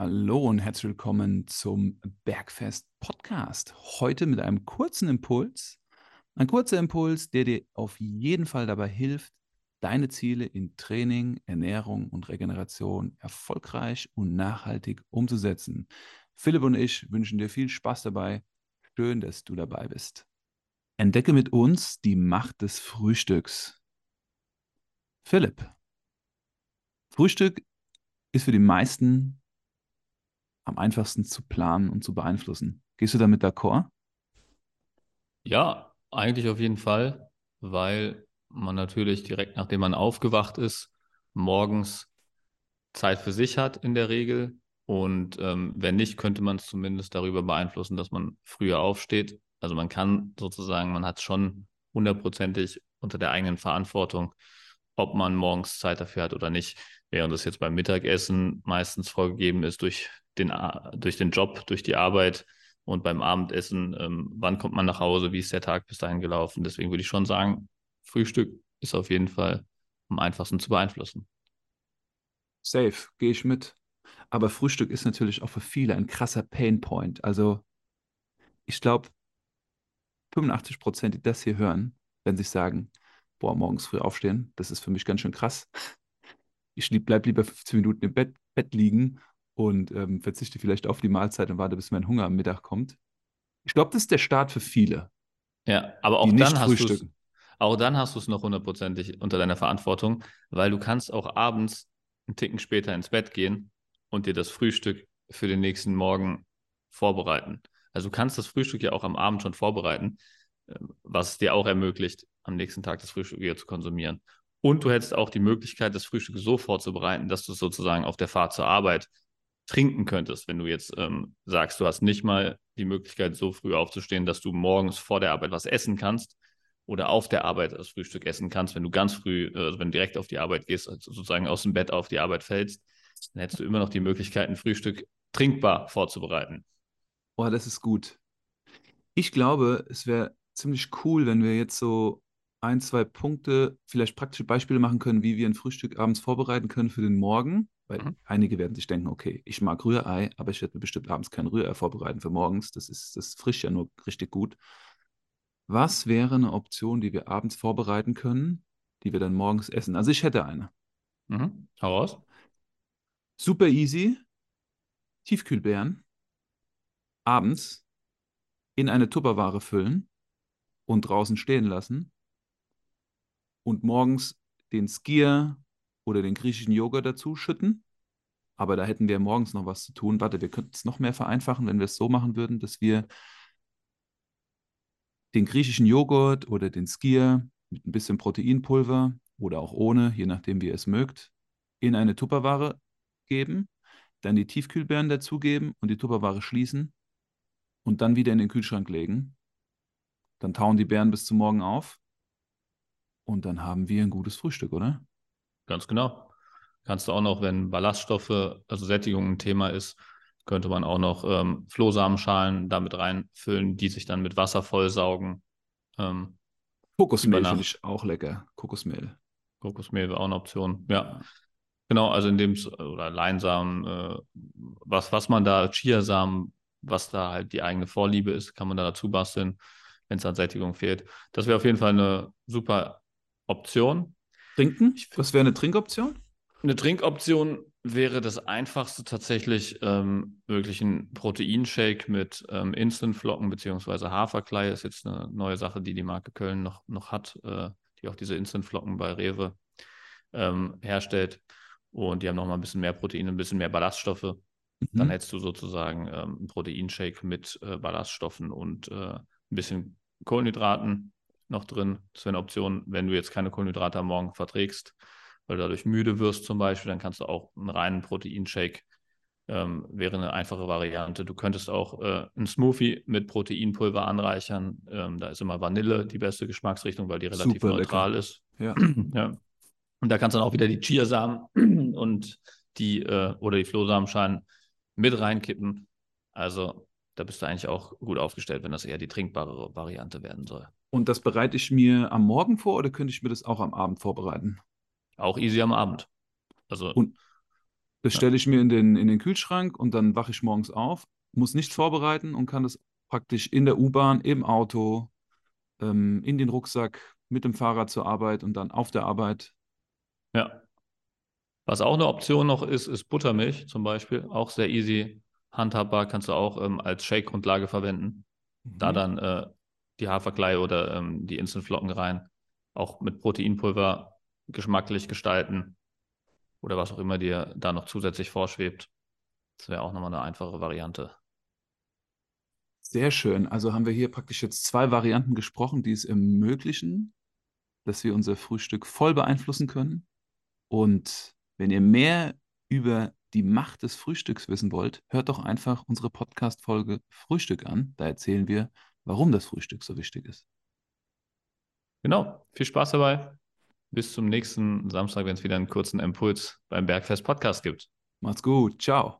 Hallo und herzlich willkommen zum Bergfest Podcast. Heute mit einem kurzen Impuls. Ein kurzer Impuls, der dir auf jeden Fall dabei hilft, deine Ziele in Training, Ernährung und Regeneration erfolgreich und nachhaltig umzusetzen. Philipp und ich wünschen dir viel Spaß dabei. Schön, dass du dabei bist. Entdecke mit uns die Macht des Frühstücks. Philipp, Frühstück ist für die meisten am einfachsten zu planen und zu beeinflussen. Gehst du damit d'accord? Ja, eigentlich auf jeden Fall, weil man natürlich direkt nachdem man aufgewacht ist, morgens Zeit für sich hat in der Regel. Und ähm, wenn nicht, könnte man es zumindest darüber beeinflussen, dass man früher aufsteht. Also man kann sozusagen, man hat schon hundertprozentig unter der eigenen Verantwortung, ob man morgens Zeit dafür hat oder nicht. Während es jetzt beim Mittagessen meistens vorgegeben ist durch den, durch den Job, durch die Arbeit und beim Abendessen, ähm, wann kommt man nach Hause, wie ist der Tag bis dahin gelaufen. Deswegen würde ich schon sagen, Frühstück ist auf jeden Fall am einfachsten zu beeinflussen. Safe, gehe ich mit. Aber Frühstück ist natürlich auch für viele ein krasser Painpoint. Also ich glaube, 85 Prozent, die das hier hören, werden sich sagen, boah, morgens früh aufstehen, das ist für mich ganz schön krass. Ich bleibe lieber 15 Minuten im Bett, Bett liegen und ähm, verzichte vielleicht auf die Mahlzeit und warte, bis mein Hunger am Mittag kommt. Ich glaube, das ist der Start für viele. Ja, aber auch dann hast du auch dann hast du es noch hundertprozentig unter deiner Verantwortung, weil du kannst auch abends einen Ticken später ins Bett gehen und dir das Frühstück für den nächsten Morgen vorbereiten. Also du kannst das Frühstück ja auch am Abend schon vorbereiten, ähm, was es dir auch ermöglicht, am nächsten Tag das Frühstück wieder zu konsumieren. Und du hättest auch die Möglichkeit, das Frühstück so vorzubereiten, dass du es sozusagen auf der Fahrt zur Arbeit trinken könntest, wenn du jetzt ähm, sagst, du hast nicht mal die Möglichkeit, so früh aufzustehen, dass du morgens vor der Arbeit was essen kannst oder auf der Arbeit das Frühstück essen kannst, wenn du ganz früh, also wenn du direkt auf die Arbeit gehst, also sozusagen aus dem Bett auf die Arbeit fällst, dann hättest du immer noch die Möglichkeit, ein Frühstück trinkbar vorzubereiten. Boah, das ist gut. Ich glaube, es wäre ziemlich cool, wenn wir jetzt so ein, zwei Punkte, vielleicht praktische Beispiele machen können, wie wir ein Frühstück abends vorbereiten können für den Morgen. Weil mhm. einige werden sich denken, okay, ich mag Rührei, aber ich werde mir bestimmt abends kein Rührei vorbereiten für morgens. Das ist, das frischt ja nur richtig gut. Was wäre eine Option, die wir abends vorbereiten können, die wir dann morgens essen? Also ich hätte eine. Mhm. Heraus. Super easy. Tiefkühlbeeren abends in eine Tupperware füllen und draußen stehen lassen und morgens den Skier oder den griechischen Joghurt dazu schütten. Aber da hätten wir morgens noch was zu tun. Warte, wir könnten es noch mehr vereinfachen, wenn wir es so machen würden, dass wir den griechischen Joghurt oder den Skier mit ein bisschen Proteinpulver oder auch ohne, je nachdem, wie ihr es mögt, in eine Tupperware geben, dann die Tiefkühlbeeren dazugeben und die Tupperware schließen und dann wieder in den Kühlschrank legen. Dann tauen die Beeren bis zum Morgen auf und dann haben wir ein gutes Frühstück, oder? Ganz genau. Kannst du auch noch, wenn Ballaststoffe, also Sättigung ein Thema ist, könnte man auch noch ähm, Flohsamenschalen damit reinfüllen, die sich dann mit Wasser vollsaugen. Ähm, Kokosmehl finde ich auch lecker. Kokosmehl. Kokosmehl wäre auch eine Option, ja. Genau, also in dem, oder Leinsamen, äh, was, was man da, Chiasamen, was da halt die eigene Vorliebe ist, kann man da dazu basteln, wenn es an Sättigung fehlt. Das wäre auf jeden Fall eine super Option. Trinken? Was wäre eine Trinkoption? Eine Trinkoption wäre das einfachste tatsächlich ähm, wirklich ein Proteinshake mit ähm, Instantflocken bzw. Haferklei. Das ist jetzt eine neue Sache, die die Marke Köln noch, noch hat, äh, die auch diese Instantflocken bei Rewe ähm, herstellt. Und die haben nochmal ein bisschen mehr Protein, ein bisschen mehr Ballaststoffe. Mhm. Dann hättest du sozusagen ähm, einen Proteinshake mit äh, Ballaststoffen und äh, ein bisschen Kohlenhydraten noch drin. Das wäre eine Option, wenn du jetzt keine Kohlenhydrate am Morgen verträgst, weil du dadurch müde wirst zum Beispiel, dann kannst du auch einen reinen Proteinshake, ähm, wäre eine einfache Variante. Du könntest auch äh, einen Smoothie mit Proteinpulver anreichern. Ähm, da ist immer Vanille die beste Geschmacksrichtung, weil die relativ Super neutral lecker. ist. Ja. ja. Und da kannst du dann auch wieder die Chiasamen und die äh, oder die Flohsamenschalen mit reinkippen. Also da bist du eigentlich auch gut aufgestellt, wenn das eher die trinkbare Variante werden soll. Und das bereite ich mir am Morgen vor oder könnte ich mir das auch am Abend vorbereiten? Auch easy am Abend. Also und, Das stelle ich mir in den, in den Kühlschrank und dann wache ich morgens auf, muss nichts vorbereiten und kann das praktisch in der U-Bahn, im Auto, ähm, in den Rucksack, mit dem Fahrrad zur Arbeit und dann auf der Arbeit. Ja. Was auch eine Option noch ist, ist Buttermilch zum Beispiel. Auch sehr easy handhabbar, kannst du auch ähm, als Shake-Grundlage verwenden. Mhm. Da dann äh, die Haferklei oder ähm, die Instant-Flocken rein. Auch mit Proteinpulver geschmacklich gestalten. Oder was auch immer dir da noch zusätzlich vorschwebt. Das wäre auch nochmal eine einfache Variante. Sehr schön. Also haben wir hier praktisch jetzt zwei Varianten gesprochen, die es ermöglichen, dass wir unser Frühstück voll beeinflussen können. Und wenn ihr mehr über die Macht des Frühstücks wissen wollt, hört doch einfach unsere Podcast-Folge Frühstück an. Da erzählen wir, warum das Frühstück so wichtig ist. Genau. Viel Spaß dabei. Bis zum nächsten Samstag, wenn es wieder einen kurzen Impuls beim Bergfest Podcast gibt. Macht's gut. Ciao.